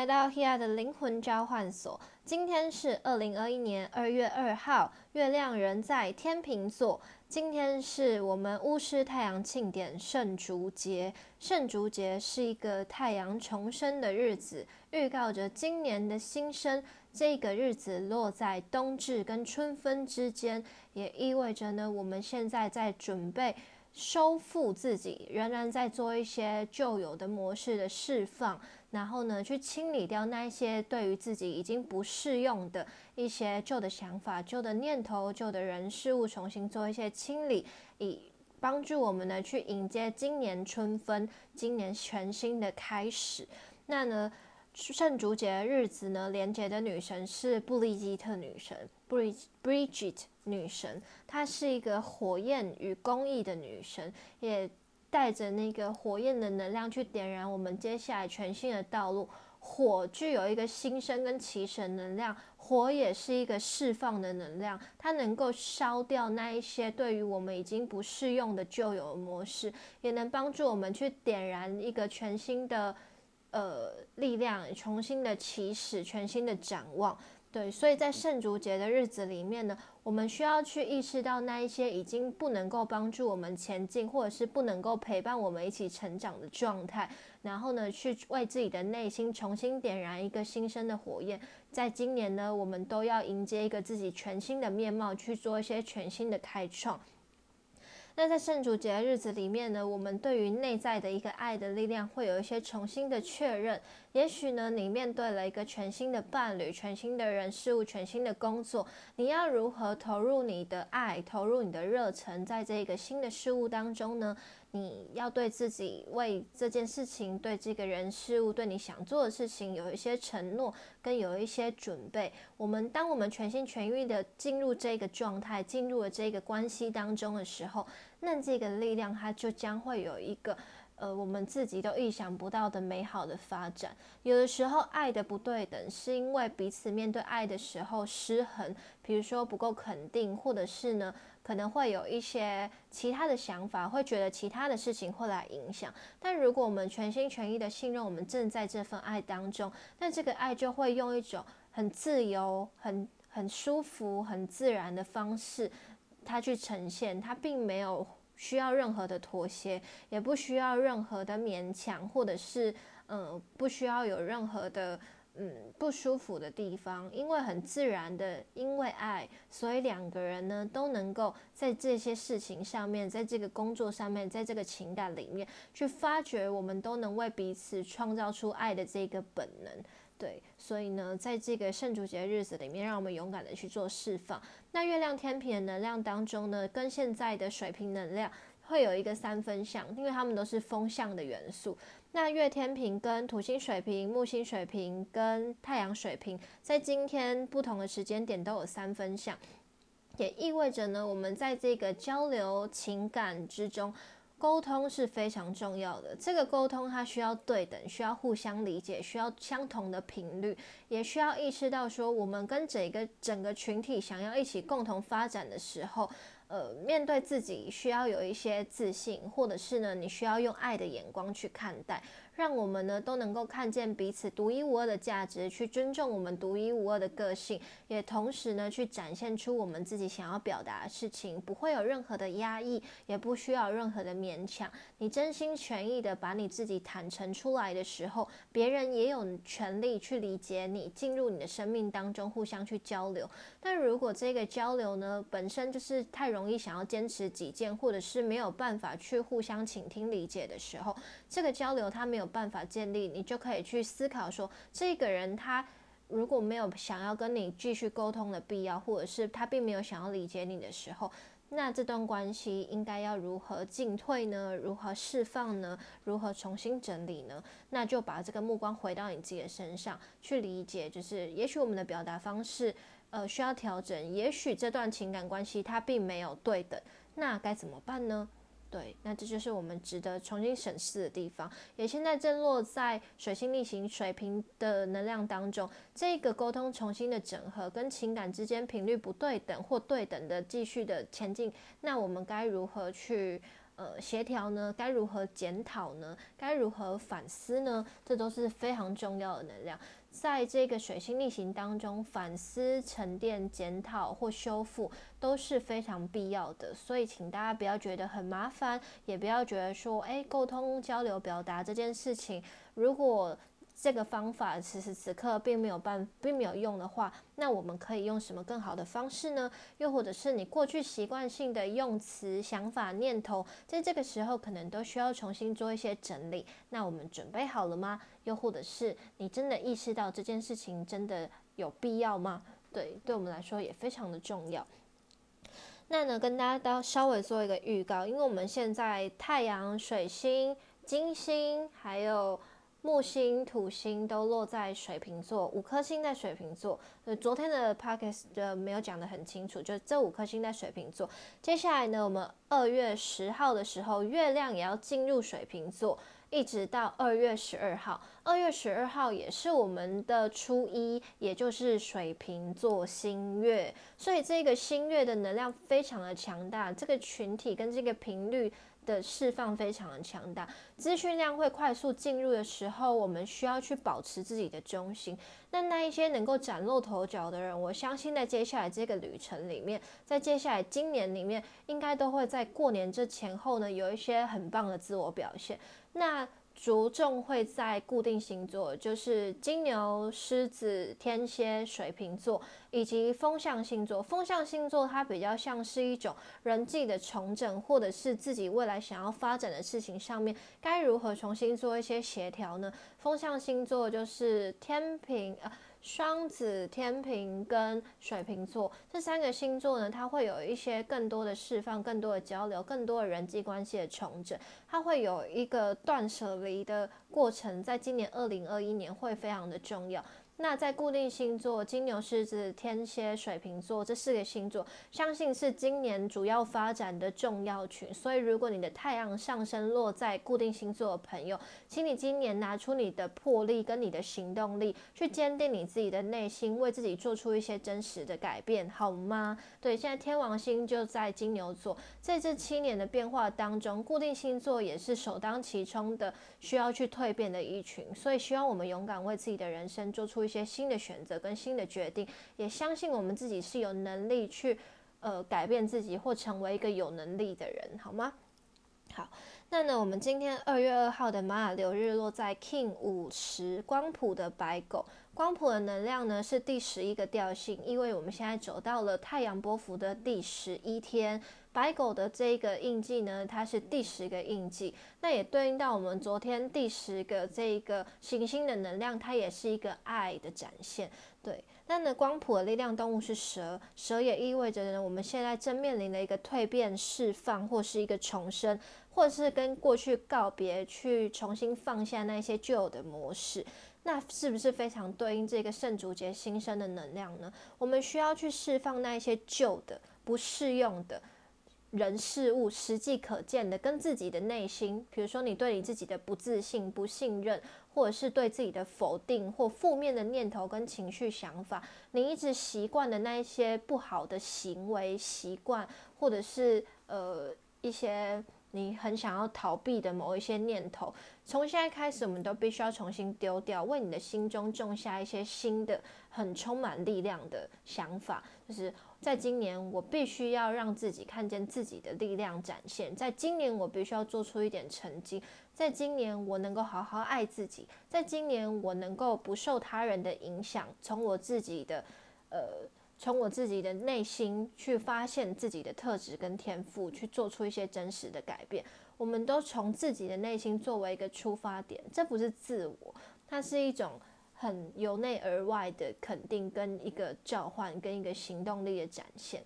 来到 Hea 的灵魂交换所。今天是二零二一年二月二号，月亮人在天秤座。今天是我们巫师太阳庆典圣烛节。圣烛节是一个太阳重生的日子，预告着今年的新生。这个日子落在冬至跟春分之间，也意味着呢，我们现在在准备。收复自己，仍然在做一些旧有的模式的释放，然后呢，去清理掉那一些对于自己已经不适用的一些旧的想法、旧的念头、旧的人事物，重新做一些清理，以帮助我们呢去迎接今年春分，今年全新的开始。那呢？圣烛节日子呢，连接的女神是布丽吉特女神 （Bridget 女神），她是一个火焰与公益的女神，也带着那个火焰的能量去点燃我们接下来全新的道路。火具有一个新生跟起始能量，火也是一个释放的能量，它能够烧掉那一些对于我们已经不适用的旧有模式，也能帮助我们去点燃一个全新的。呃，力量重新的起始，全新的展望，对，所以在圣烛节的日子里面呢，我们需要去意识到那一些已经不能够帮助我们前进，或者是不能够陪伴我们一起成长的状态，然后呢，去为自己的内心重新点燃一个新生的火焰。在今年呢，我们都要迎接一个自己全新的面貌，去做一些全新的开创。那在圣主节的日子里面呢，我们对于内在的一个爱的力量会有一些重新的确认。也许呢，你面对了一个全新的伴侣、全新的人事物、全新的工作，你要如何投入你的爱、投入你的热忱，在这个新的事物当中呢？你要对自己为这件事情、对这个人事物、对你想做的事情有一些承诺，跟有一些准备。我们当我们全心全意的进入这个状态、进入了这个关系当中的时候，那这个力量它就将会有一个。呃，我们自己都意想不到的美好的发展。有的时候，爱的不对等，是因为彼此面对爱的时候失衡，比如说不够肯定，或者是呢，可能会有一些其他的想法，会觉得其他的事情会来影响。但如果我们全心全意的信任我们正在这份爱当中，那这个爱就会用一种很自由、很很舒服、很自然的方式，它去呈现，它并没有。需要任何的妥协，也不需要任何的勉强，或者是嗯，不需要有任何的嗯不舒服的地方，因为很自然的，因为爱，所以两个人呢都能够在这些事情上面，在这个工作上面，在这个情感里面去发掘，我们都能为彼此创造出爱的这个本能。对，所以呢，在这个圣烛节日子里面，让我们勇敢的去做释放。那月亮天平的能量当中呢，跟现在的水平能量会有一个三分相，因为它们都是风象的元素。那月天平跟土星水平、木星水平跟太阳水平，在今天不同的时间点都有三分相，也意味着呢，我们在这个交流情感之中。沟通是非常重要的，这个沟通它需要对等，需要互相理解，需要相同的频率，也需要意识到说，我们跟整个整个群体想要一起共同发展的时候。呃，面对自己需要有一些自信，或者是呢，你需要用爱的眼光去看待，让我们呢都能够看见彼此独一无二的价值，去尊重我们独一无二的个性，也同时呢去展现出我们自己想要表达的事情，不会有任何的压抑，也不需要任何的勉强。你真心全意的把你自己坦诚出来的时候，别人也有权利去理解你，进入你的生命当中，互相去交流。但如果这个交流呢本身就是太容易想要坚持己见，或者是没有办法去互相倾听理解的时候，这个交流它没有办法建立，你就可以去思考说，这个人他如果没有想要跟你继续沟通的必要，或者是他并没有想要理解你的时候，那这段关系应该要如何进退呢？如何释放呢？如何重新整理呢？那就把这个目光回到你自己的身上，去理解，就是也许我们的表达方式。呃，需要调整。也许这段情感关系它并没有对等，那该怎么办呢？对，那这就是我们值得重新审视的地方。也现在正落在水星逆行水平的能量当中，这个沟通重新的整合，跟情感之间频率不对等或对等的继续的前进，那我们该如何去？呃协调呢？该如何检讨呢？该如何反思呢？这都是非常重要的能量。在这个水星逆行当中，反思、沉淀、检讨或修复都是非常必要的。所以，请大家不要觉得很麻烦，也不要觉得说，哎，沟通、交流、表达这件事情，如果这个方法此时此刻并没有办，并没有用的话，那我们可以用什么更好的方式呢？又或者是你过去习惯性的用词、想法、念头，在这个时候可能都需要重新做一些整理。那我们准备好了吗？又或者是你真的意识到这件事情真的有必要吗？对，对我们来说也非常的重要。那呢，跟大家都稍微做一个预告，因为我们现在太阳、水星、金星还有。木星、土星都落在水瓶座，五颗星在水瓶座。呃，昨天的 p o c k s t 没有讲得很清楚，就这五颗星在水瓶座。接下来呢，我们二月十号的时候，月亮也要进入水瓶座，一直到二月十二号。二月十二号也是我们的初一，也就是水瓶座新月，所以这个新月的能量非常的强大，这个群体跟这个频率。的释放非常的强大，资讯量会快速进入的时候，我们需要去保持自己的中心。那那一些能够崭露头角的人，我相信在接下来这个旅程里面，在接下来今年里面，应该都会在过年这前后呢，有一些很棒的自我表现。那着重会在固定星座，就是金牛、狮子、天蝎、水瓶座，以及风象星座。风象星座它比较像是一种人际的重整，或者是自己未来想要发展的事情上面，该如何重新做一些协调呢？风象星座就是天平啊。双子、天平跟水瓶座这三个星座呢，它会有一些更多的释放、更多的交流、更多的人际关系的重整，它会有一个断舍离的过程，在今年二零二一年会非常的重要。那在固定星座金牛、狮子、天蝎、水瓶座这四个星座，相信是今年主要发展的重要群。所以，如果你的太阳上升落在固定星座的朋友，请你今年拿出你的魄力跟你的行动力，去坚定你自己的内心，为自己做出一些真实的改变，好吗？对，现在天王星就在金牛座，在这七年的变化当中，固定星座也是首当其冲的需要去蜕变的一群。所以，希望我们勇敢为自己的人生做出。一些新的选择跟新的决定，也相信我们自己是有能力去呃改变自己或成为一个有能力的人，好吗？好，那呢，我们今天二月二号的玛雅流日落在 King 五十光谱的白狗，光谱的能量呢是第十一个调性，因为我们现在走到了太阳波幅的第十一天。白狗的这个印记呢，它是第十个印记，那也对应到我们昨天第十个这个行星的能量，它也是一个爱的展现。对，那呢光谱的力量动物是蛇，蛇也意味着呢，我们现在正面临的一个蜕变、释放，或是一个重生，或是跟过去告别，去重新放下那些旧的模式。那是不是非常对应这个圣主节新生的能量呢？我们需要去释放那一些旧的、不适用的。人事物实际可见的，跟自己的内心，比如说你对你自己的不自信、不信任，或者是对自己的否定或负面的念头跟情绪想法，你一直习惯的那一些不好的行为习惯，或者是呃一些你很想要逃避的某一些念头，从现在开始，我们都必须要重新丢掉，为你的心中种下一些新的、很充满力量的想法，就是。在今年，我必须要让自己看见自己的力量展现。在今年，我必须要做出一点成绩。在今年，我能够好好爱自己。在今年，我能够不受他人的影响，从我自己的，呃，从我自己的内心去发现自己的特质跟天赋，去做出一些真实的改变。我们都从自己的内心作为一个出发点，这不是自我，它是一种。很由内而外的肯定，跟一个召唤，跟一个行动力的展现。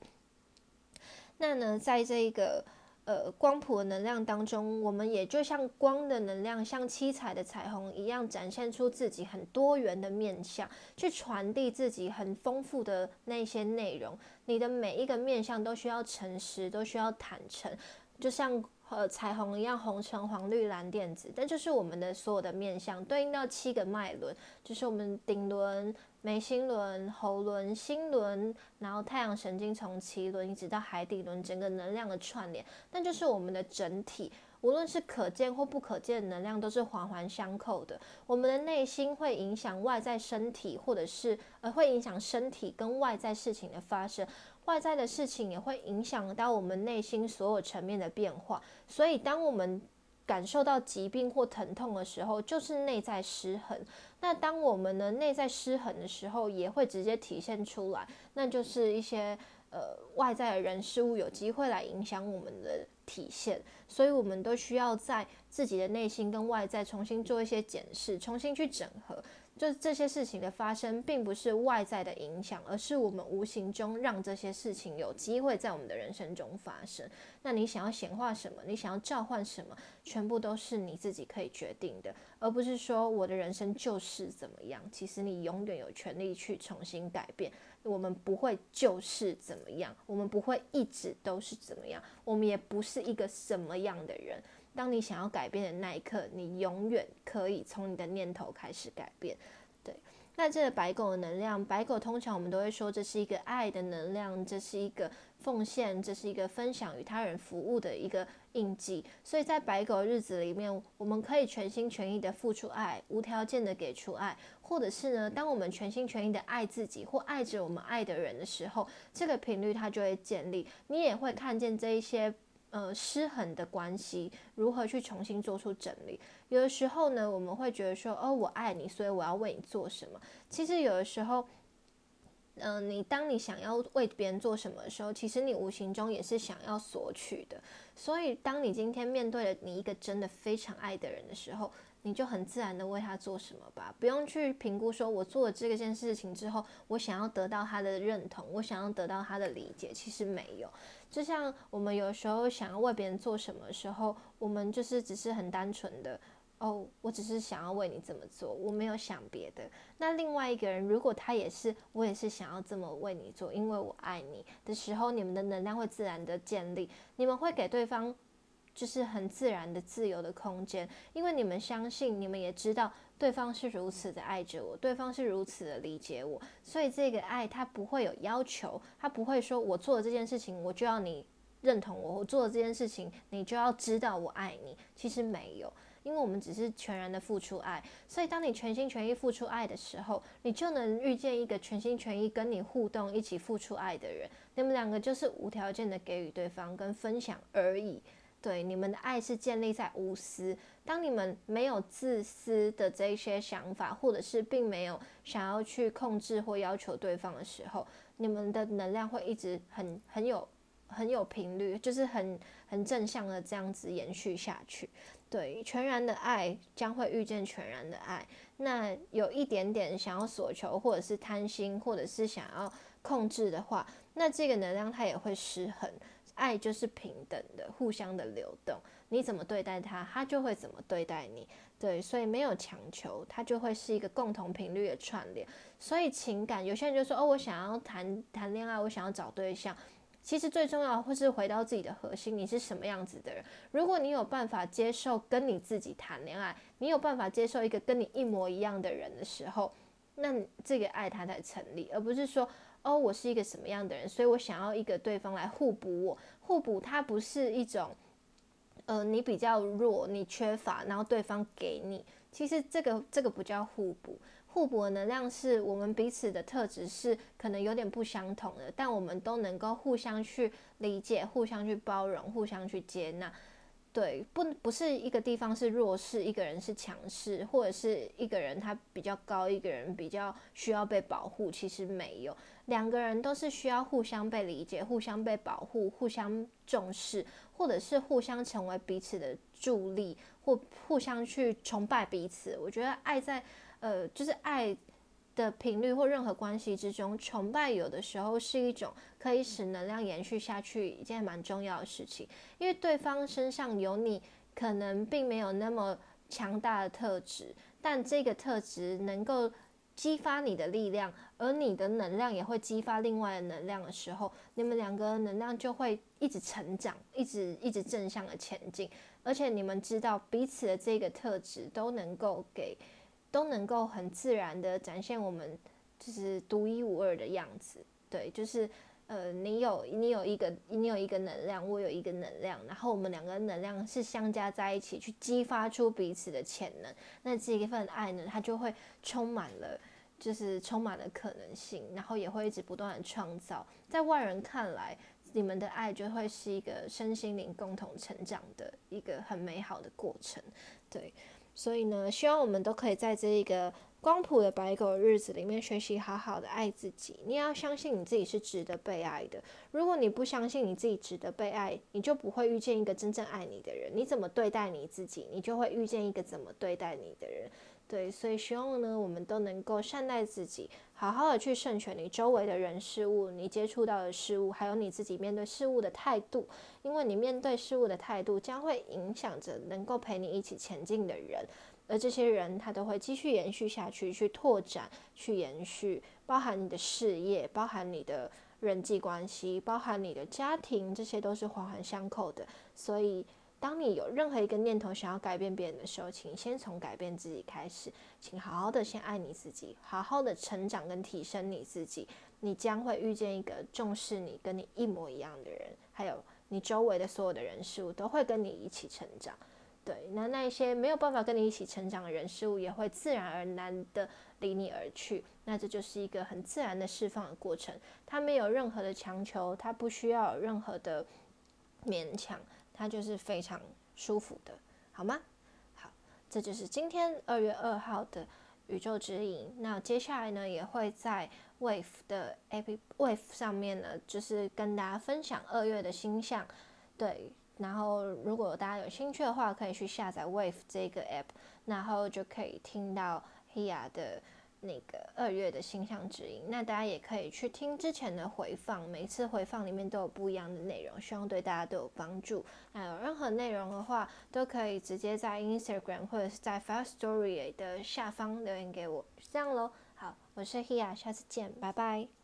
那呢，在这一个呃光谱的能量当中，我们也就像光的能量，像七彩的彩虹一样，展现出自己很多元的面相，去传递自己很丰富的那些内容。你的每一个面相都需要诚实，都需要坦诚，就像。和彩虹一样，红橙黄绿蓝靛紫，但就是我们的所有的面相对应到七个脉轮，就是我们顶轮、眉心轮、喉轮、心轮，然后太阳神经从脐轮一直到海底轮，整个能量的串联，那就是我们的整体。无论是可见或不可见的能量，都是环环相扣的。我们的内心会影响外在身体，或者是呃会影响身体跟外在事情的发生。外在的事情也会影响到我们内心所有层面的变化，所以当我们感受到疾病或疼痛的时候，就是内在失衡。那当我们的内在失衡的时候，也会直接体现出来，那就是一些呃外在的人事物有机会来影响我们的体现。所以，我们都需要在自己的内心跟外在重新做一些检视，重新去整合。就这些事情的发生，并不是外在的影响，而是我们无形中让这些事情有机会在我们的人生中发生。那你想要显化什么？你想要召唤什么？全部都是你自己可以决定的，而不是说我的人生就是怎么样。其实你永远有权利去重新改变。我们不会就是怎么样，我们不会一直都是怎么样，我们也不是一个什么样的人。当你想要改变的那一刻，你永远可以从你的念头开始改变。对，那这个白狗的能量，白狗通常我们都会说这是一个爱的能量，这是一个奉献，这是一个分享与他人服务的一个印记。所以在白狗日子里面，我们可以全心全意的付出爱，无条件的给出爱，或者是呢，当我们全心全意的爱自己或爱着我们爱的人的时候，这个频率它就会建立，你也会看见这一些。呃，失衡的关系如何去重新做出整理？有的时候呢，我们会觉得说，哦，我爱你，所以我要为你做什么？其实有的时候，嗯，你当你想要为别人做什么的时候，其实你无形中也是想要索取的。所以，当你今天面对了你一个真的非常爱的人的时候，你就很自然的为他做什么吧，不用去评估说，我做了这个件事情之后，我想要得到他的认同，我想要得到他的理解，其实没有。就像我们有时候想要为别人做什么时候，我们就是只是很单纯的，哦，我只是想要为你这么做，我没有想别的。那另外一个人，如果他也是，我也是想要这么为你做，因为我爱你的时候，你们的能量会自然的建立，你们会给对方。就是很自然的自由的空间，因为你们相信，你们也知道对方是如此的爱着我，对方是如此的理解我，所以这个爱他不会有要求，他不会说我做了这件事情我就要你认同我，我做了这件事情你就要知道我爱你，其实没有，因为我们只是全然的付出爱，所以当你全心全意付出爱的时候，你就能遇见一个全心全意跟你互动、一起付出爱的人，你们两个就是无条件的给予对方跟分享而已。对，你们的爱是建立在无私。当你们没有自私的这一些想法，或者是并没有想要去控制或要求对方的时候，你们的能量会一直很很有很有频率，就是很很正向的这样子延续下去。对，全然的爱将会遇见全然的爱。那有一点点想要索求，或者是贪心，或者是想要控制的话，那这个能量它也会失衡。爱就是平等的，互相的流动。你怎么对待他，他就会怎么对待你。对，所以没有强求，它就会是一个共同频率的串联。所以情感，有些人就说：“哦，我想要谈谈恋爱，我想要找对象。”其实最重要会是回到自己的核心，你是什么样子的人。如果你有办法接受跟你自己谈恋爱，你有办法接受一个跟你一模一样的人的时候，那这个爱它才成立，而不是说。哦，我是一个什么样的人，所以我想要一个对方来互补我。互补它不是一种，呃，你比较弱，你缺乏，然后对方给你。其实这个这个不叫互补，互补的能量是我们彼此的特质是可能有点不相同的，但我们都能够互相去理解，互相去包容，互相去接纳。对，不不是一个地方是弱势，一个人是强势，或者是一个人他比较高，一个人比较需要被保护。其实没有，两个人都是需要互相被理解、互相被保护、互相重视，或者是互相成为彼此的助力，或互相去崇拜彼此。我觉得爱在，呃，就是爱。的频率或任何关系之中，崇拜有的时候是一种可以使能量延续下去一件蛮重要的事情，因为对方身上有你可能并没有那么强大的特质，但这个特质能够激发你的力量，而你的能量也会激发另外的能量的时候，你们两个能量就会一直成长，一直一直正向的前进。而且你们知道彼此的这个特质都能够给，都能够很自然的展现我们就是独一无二的样子。对，就是呃，你有你有一个你有一个能量，我有一个能量，然后我们两个能量是相加在一起，去激发出彼此的潜能。那这一份爱呢，它就会充满了，就是充满了可能性，然后也会一直不断的创造。在外人看来。你们的爱就会是一个身心灵共同成长的一个很美好的过程，对，所以呢，希望我们都可以在这一个光谱的白狗日子里面学习好好的爱自己。你要相信你自己是值得被爱的。如果你不相信你自己值得被爱，你就不会遇见一个真正爱你的人。你怎么对待你自己，你就会遇见一个怎么对待你的人。对，所以希望呢，我们都能够善待自己，好好的去慎选你周围的人事物，你接触到的事物，还有你自己面对事物的态度，因为你面对事物的态度将会影响着能够陪你一起前进的人，而这些人他都会继续延续下去，去拓展，去延续，包含你的事业，包含你的人际关系，包含你的家庭，这些都是环环相扣的，所以。当你有任何一个念头想要改变别人的时候，请先从改变自己开始，请好好的先爱你自己，好好的成长跟提升你自己，你将会遇见一个重视你、跟你一模一样的人，还有你周围的所有的人事物都会跟你一起成长。对，那那一些没有办法跟你一起成长的人事物也会自然而然的离你而去。那这就是一个很自然的释放的过程，它没有任何的强求，它不需要有任何的勉强。它就是非常舒服的，好吗？好，这就是今天二月二号的宇宙指引。那接下来呢，也会在 Wave 的 App Wave 上面呢，就是跟大家分享二月的星象。对，然后如果大家有兴趣的话，可以去下载 Wave 这个 App，然后就可以听到 Hea 的。那个二月的星象指引，那大家也可以去听之前的回放，每次回放里面都有不一样的内容，希望对大家都有帮助。那有任何内容的话，都可以直接在 Instagram 或者是在 Fast Story 的下方留言给我，就这样喽。好，我是 Hea，下次见，拜拜。